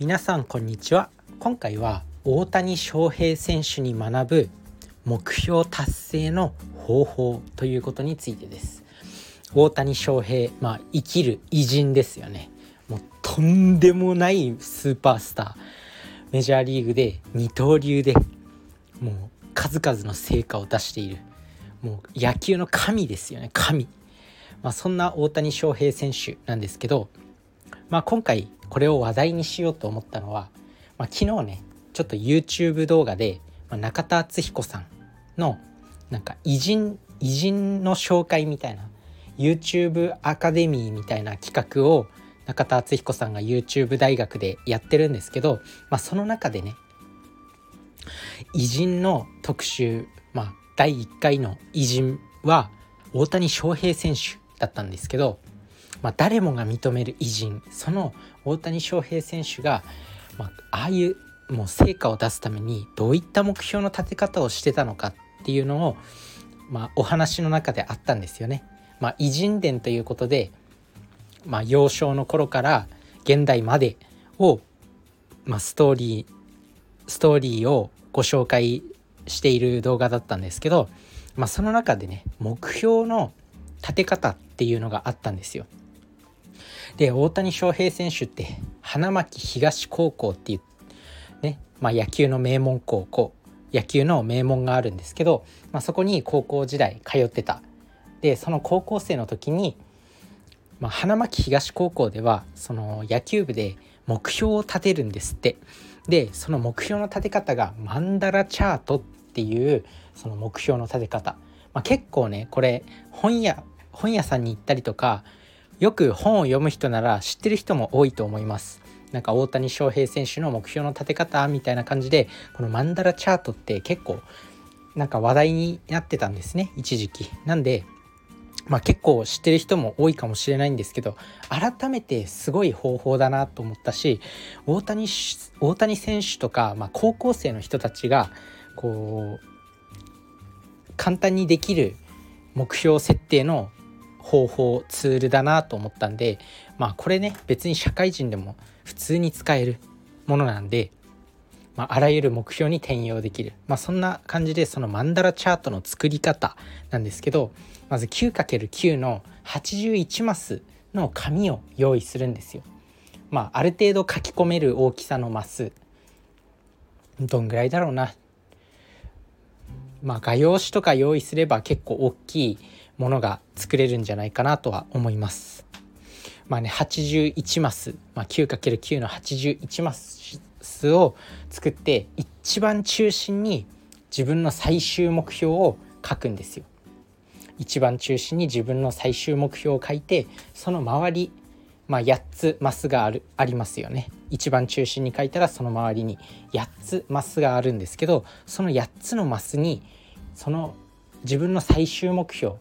皆さんこんにちは。今回は大谷翔平選手に学ぶ目標達成の方法ということについてです。大谷翔平まあ生きる偉人ですよね。もうとんでもないスーパースター。メジャーリーグで二刀流でもう数々の成果を出している。もう野球の神ですよね。神。まあ、そんな大谷翔平選手なんですけど、まあ、今回これを話題にしようと思ったのは、まあ、昨日ねちょっと YouTube 動画で、まあ、中田敦彦さんのなんか偉人偉人の紹介みたいな YouTube アカデミーみたいな企画を中田敦彦さんが YouTube 大学でやってるんですけど、まあ、その中でね偉人の特集、まあ、第1回の偉人は大谷翔平選手だったんですけど、まあ、誰もが認める偉人その大谷翔平選手が、まあ、ああいうもう成果を出すためにどういった目標の立て方をしてたのかっていうのを、まあ、お話の中であったんですよね。まあ、偉人伝ということで、まあ、幼少の頃から現代までを、まあ、ストーリーストーリーをご紹介している動画だったんですけど、まあ、その中でね目標の立て方っていうのがあったんですよ。で大谷翔平選手って花巻東高校っていうね、まあ、野球の名門高校野球の名門があるんですけど、まあ、そこに高校時代通ってた。でその高校生の時に、まあ、花巻東高校ではその野球部で目標を立てるんですって。でその目標の立て方がマンダラチャートっていうその目標の立て方、まあ、結構ねこれ本屋本屋さんに行ったりとかよく本を読む人なら知ってる人も多いと思います。なんか大谷翔平選手の目標の立て方みたいな感じでこのマンダラチャートって結構なんか話題になってたんですね一時期。なんでまあ結構知ってる人も多いかもしれないんですけど改めてすごい方法だなと思ったし大谷大谷選手とか、まあ、高校生の人たちがこう簡単にできる目標設定の方法ツールだなと思ったんでまあこれね別に社会人でも普通に使えるものなんで、まあ、あらゆる目標に転用できる、まあ、そんな感じでそのマンダラチャートの作り方なんですけどまず 9×9 の81マスの紙を用意するんですよ。まあ、ある程度書き込める大きさのマスどんぐらいだろうなまあ画用紙とか用意すれば結構大きいものが作れるんじゃないかなとは思います。まあね81マス、まあ、9×9 の81マスを作って一番中心に自分の最終目標を書くんですよ。一番中心に自分の最終目標を書いてその周り、まあ、8つマスがあるありますよね。一番中心に書いたらその周りに8つマスがあるんですけどその8つのマスにその自分の最終目標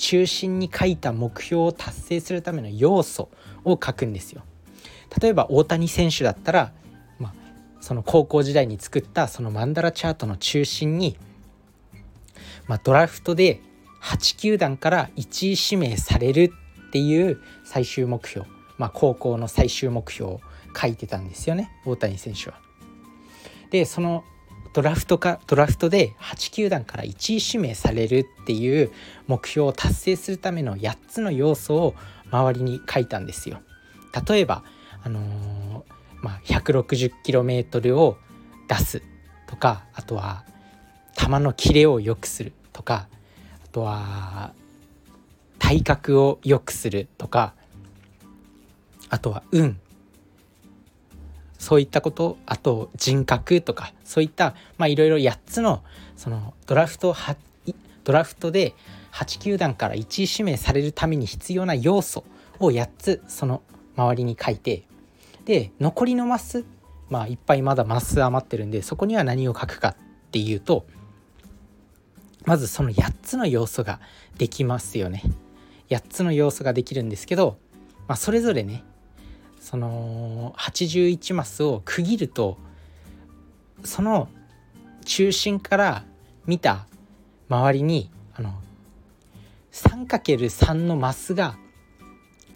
中心に書いた目標を達成するための要素を書くんですよ。例えば大谷選手だったら、まあ、その高校時代に作ったそのマンダラチャートの中心に、まあ、ドラフトで8球団から1位指名されるっていう最終目標、まあ、高校の最終目標を書いてたんですよね大谷選手は。でそのドラフトかドラフトで8球団から1位指名されるっていう目標を達成するための8つの要素を周りに書いたんですよ。例えば、あのー、まあ、160km を出すとかあとは球のキレを良くするとかあとは体格を良くするとかあとは運そういったことあと人格とかそういったまいろいろ8つのそのドラフトドラフトで8球団から1位指名されるために必要な要素を8つその周りに書いてで残りのマスまあいっぱいまだマス余ってるんでそこには何を書くかっていうとまずその8つの要素ができますよね。8つの要素ができるんですけど、まあ、それぞれねその81マスを区切るとその中心から見た周りにあの 3×3 のマスが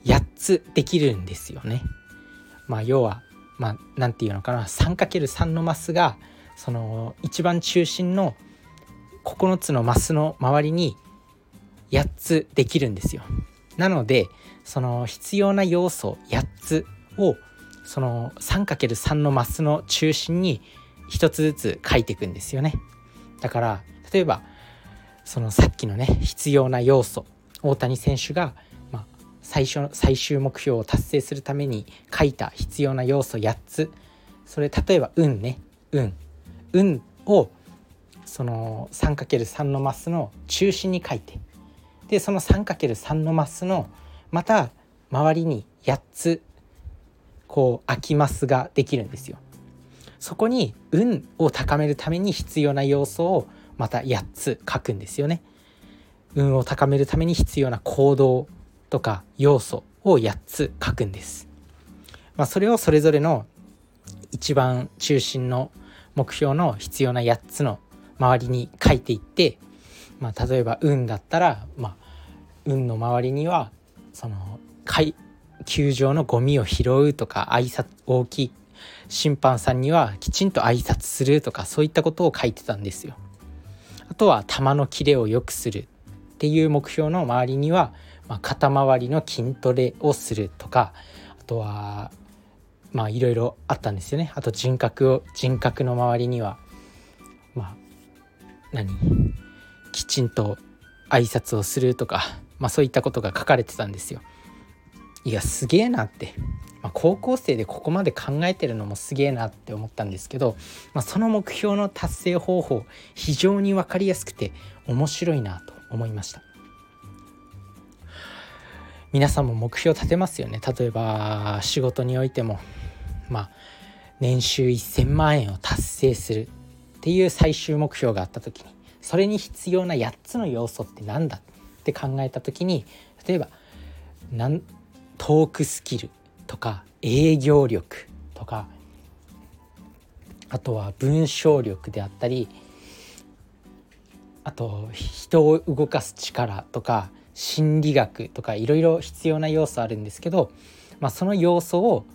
8つできるんですよね。まあ要はまあ何て言うのかな 3×3 のマスがその一番中心の9つのマスの周りに8つできるんですよ。なのでその必要な要素8つをその 3×3 のマスの中心に1つずつ書いていくんですよね。だから例えばそのさっきのね必要な要素大谷選手が、まあ、最初最終目標を達成するために書いた必要な要素8つ。それ例えば運ね。運。運をその 3×3 のマスの中心に書いてでその 3×3 のマスのまた周りに8つこう空きマスができるんですよ。そこに運を高めるために必要な要素をまた8つ書くんですよね。運を高めるために必要な行動とか要素を8つ書くんです。まあ、それをそれぞれの一番中心の目標の必要な8つの周りに書いていって、まあ、例えば運だったら、まあ、運の周りにはその球場のゴミを拾うとか挨拶大きい審判さんにはきちんと挨拶するとかそういったことを書いてたんですよ。あとは球のキレを良くするっていう目標の周りには、まあ、肩周りの筋トレをするとかあとはまあいろいろあったんですよね。あと人格を人格の周りにはまあ何？きちんと挨拶をするとか、まあ、そういったことが書かれてたんですよ。いやすげえなって。まあ、高校生でここまで考えてるのもすげえなって思ったんですけど、まあ、その目標の達成方法非常に分かりやすくて面白いなと思いました。皆さんも目標立てますよね。例えば仕事においてもまあ年収1000万円を達成するっていう最終目標があった時にそれに必要な8つの要素って何だ？って考えた時に例えばなんトークスキルとか営業力とかあとは文章力であったりあと人を動かす力とか心理学とかいろいろ必要な要素あるんですけど、まあ、その要素を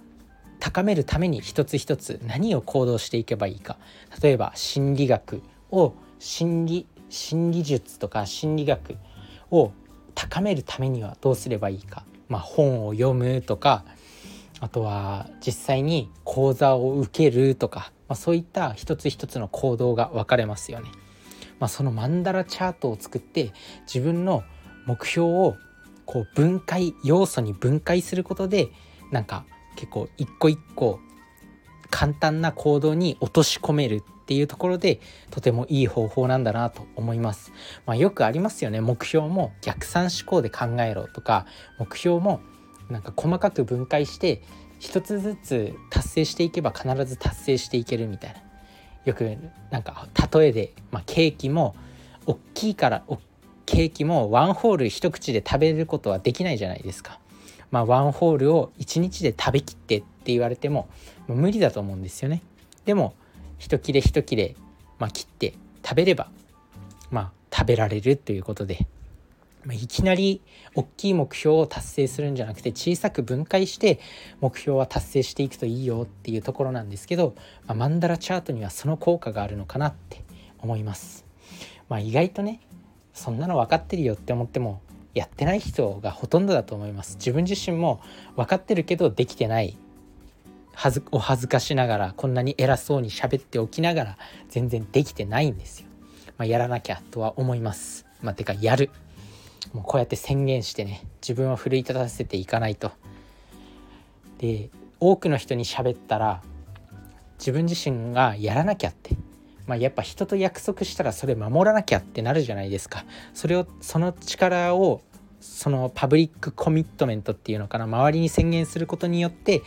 高めるために一つ一つ何を行動していけばいいか。例えば心理学を心理心理術とか心理学を高めるためにはどうすればいいか、まあ、本を読むとかあとは実際に講座を受けるとか、まあ、そういった一つ一つの行動が分かれますよね。まあ、そのマンダラチャートを作って自分の目標をこう分解要素に分解することでなんか結構一個一個簡単な行動に落とし込めるっていうところでとてもいい方法なんだなと思います。まあ、よくありますよね目標も逆算思考で考えろとか目標もなんか細かく分解して一つずつ達成していけば必ず達成していけるみたいなよくなんか例えで、まあ、ケーキも大きいからケーキもワンホール一口で食べることはできないじゃないですか。まあ、ワンホールを1日で食べきってって言われてもも無理だと思うんですよね。でも一切れ一切れ、まあ、切って食べれば、まあ、食べられるということでまあいきなり大きい目標を達成するんじゃなくて小さく分解して目標は達成していくといいよっていうところなんですけど、まあ、マンダラチャートにはその効果があるのかなって思います。まあ、意外とねそんなの分かってるよって思ってもやってない人がほとんどだと思います。自分自身も分かってるけどできてないはずお恥ずかしながらこんなに偉そうに喋っておきながら全然できてないんですよ。まあ、やらなきゃとは思います。まあ、てかやる。もうこうやって宣言してね自分を奮い立たせていかないと。で多くの人に喋ったら自分自身がやらなきゃって、まあ、やっぱ人と約束したらそれ守らなきゃってなるじゃないですか。それをその力をそのパブリックコミットメントっていうのかな周りに宣言することによって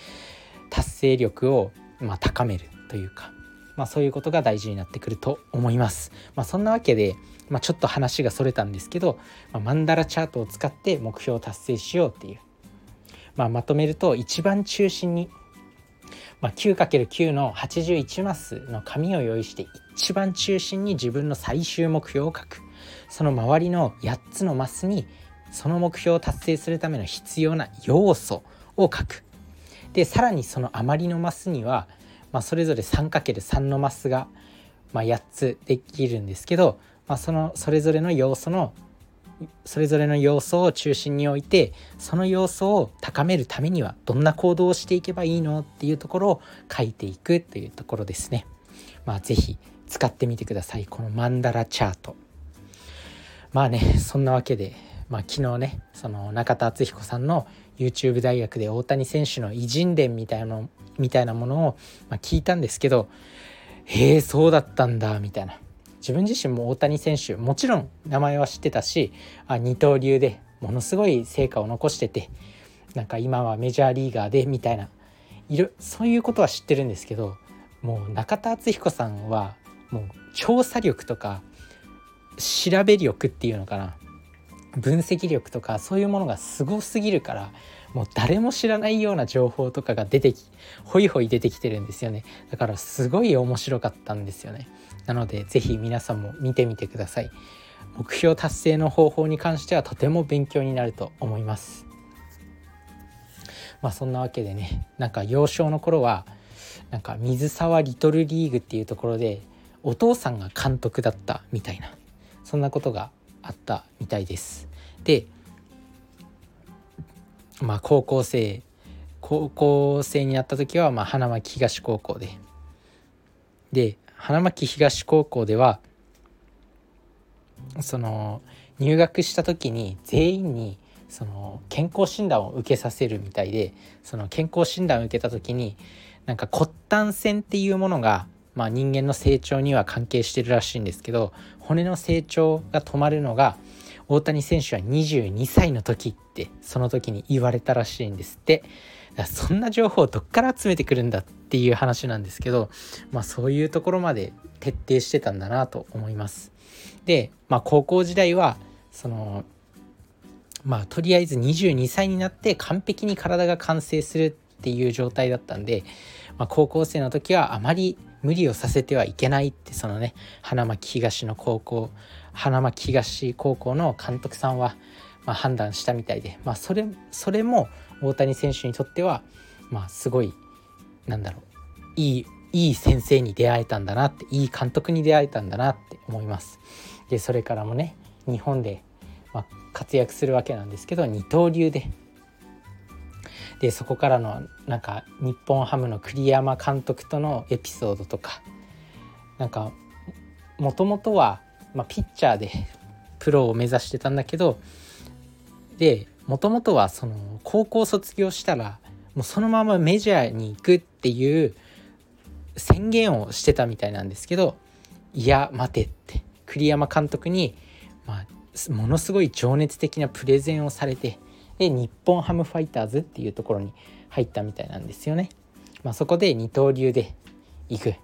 達成力をま高めるというか、まあ、そういうことが大事になってくると思います。まあ、そんなわけでまあ、ちょっと話がそれたんですけど、まあ、マンダラチャートを使って目標を達成しようっていう、まあ、まとめると一番中心に、まあ、9×9 の81マスの紙を用意して一番中心に自分の最終目標を書く。その周りの8つのマスにその目標を達成するための必要な要素を書く。でさらにその余りのマスには、まあ、それぞれ 3×3 のマスが、まあ、8つできるんですけど、まあ、そのそれぞれの要素のそれぞれの要素を中心に置いてその要素を高めるためにはどんな行動をしていけばいいのっていうところを書いていくというところですね。まあ是非使ってみてくださいこのマンダラチャート。まあねそんなわけで、まあ、昨日ねその中田敦彦さんの YouTube 大学で大谷選手の偉人伝みたいなみたいなものを、ま聞いたんですけどへえそうだったんだみたいな。自分自身も大谷選手もちろん名前は知ってたしあ二刀流でものすごい成果を残しててなんか今はメジャーリーガーでみたいな。いるそういうことは知ってるんですけどもう中田敦彦さんはもう調査力とか調べ力っていうのかな。分析力とかそういうものがすごすぎるからもう誰も知らないような情報とかが出てきホイホイ出てきてるんですよね。だからすごい面白かったんですよね。なので是非皆さんも見てみてください。目標達成の方法に関してはとても勉強になると思います。まあそんなわけでねなんか幼少の頃はなんか水沢リトルリーグっていうところでお父さんが監督だったみたいなそんなことがあったみたいです。でまあ高校生高校生になった時はまあ花巻東高校で。で花巻東高校ではその入学した時に全員にその健康診断を受けさせるみたいでその健康診断を受けた時になんか骨端線っていうものが、まあ、人間の成長には関係してるらしいんですけど骨の成長が止まるのが大谷選手は22歳の時ってその時に言われたらしいんですってそんな情報をどっから集めてくるんだっていう話なんですけど、まあ、そういうところまで徹底してたんだなと思います。で、まあ、高校時代はそのまあとりあえず22歳になって完璧に体が完成するっていう状態だったんで、まあ、高校生の時はあまり無理をさせてはいけないってそのね花巻東の高校花巻東高校の監督さんは、まあ、判断したみたいで、まあ、それそれも大谷選手にとっては、まあ、すごいなんだろういいいい先生に出会えたんだなっていい監督に出会えたんだなって思います。でそれからもね日本で、ま、活躍するわけなんですけど二刀流ででそこからのなんか日本ハムの栗山監督とのエピソードとかなんかもともとは、まあ、ピッチャーでプロを目指してたんだけどでもともとはその高校卒業したらもうそのままメジャーに行くっていう宣言をしてたみたいなんですけどいや待てって栗山監督に、まあ、ものすごい情熱的なプレゼンをされてで日本ハムファイターズっていうところに入ったみたいなんですよね。まあ、そこで二刀流で行く。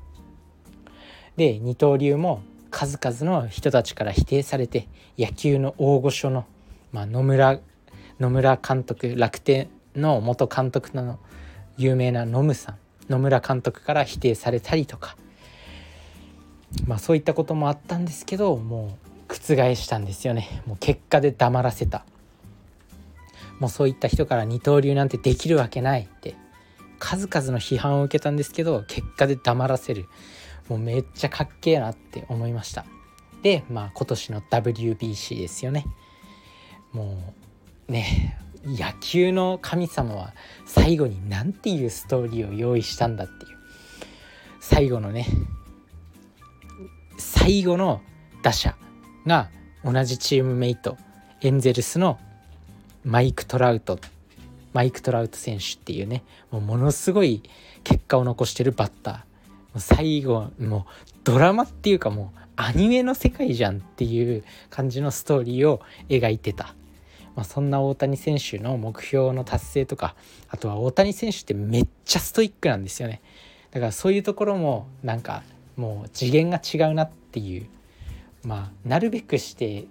で二刀流も数々の人たちから否定されて野球の大御所の、まあ、野村野村監督楽天の元監督の有名な野村さん野村監督から否定されたりとか、まあ、そういったこともあったんですけどもう覆したんですよねもう結果で黙らせたもうそういった人から二刀流なんてできるわけないって数々の批判を受けたんですけど結果で黙らせる。もうめっちゃかっけえなって思いました。でまあ今年の WBC ですよね。もうね野球の神様は最後に何ていうストーリーを用意したんだっていう。最後のね最後の打者が同じチームメイトエンゼルスのマイク・トラウトマイク・トラウト選手っていうねもうものすごい結果を残してるバッター。もう最後もうドラマっていうかもうアニメの世界じゃんっていう感じのストーリーを描いてた、まあ、そんな大谷選手の目標の達成とかあとは大谷選手ってめっちゃストイックなんですよね。だからそういうところもなんかもう次元が違うなっていう。まあなるべくして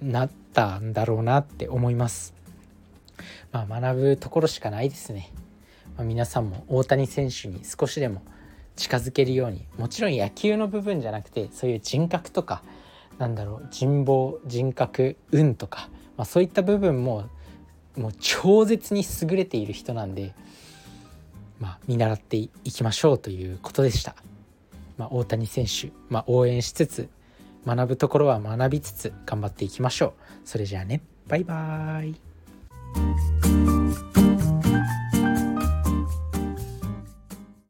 なったんだろうなって思います。まあ、学ぶところしかないですね。まあ、皆さんも大谷選手に少しでも近づけるようにもちろん野球の部分じゃなくてそういう人格とかなんだろう人望人格運とか、まあ、そういった部分ももう超絶に優れている人なんでまあ、見習っていきましょうということでした。まあ、大谷選手、まあ、応援しつつ学ぶところは学びつつ頑張っていきましょう。それじゃあねバイバーイ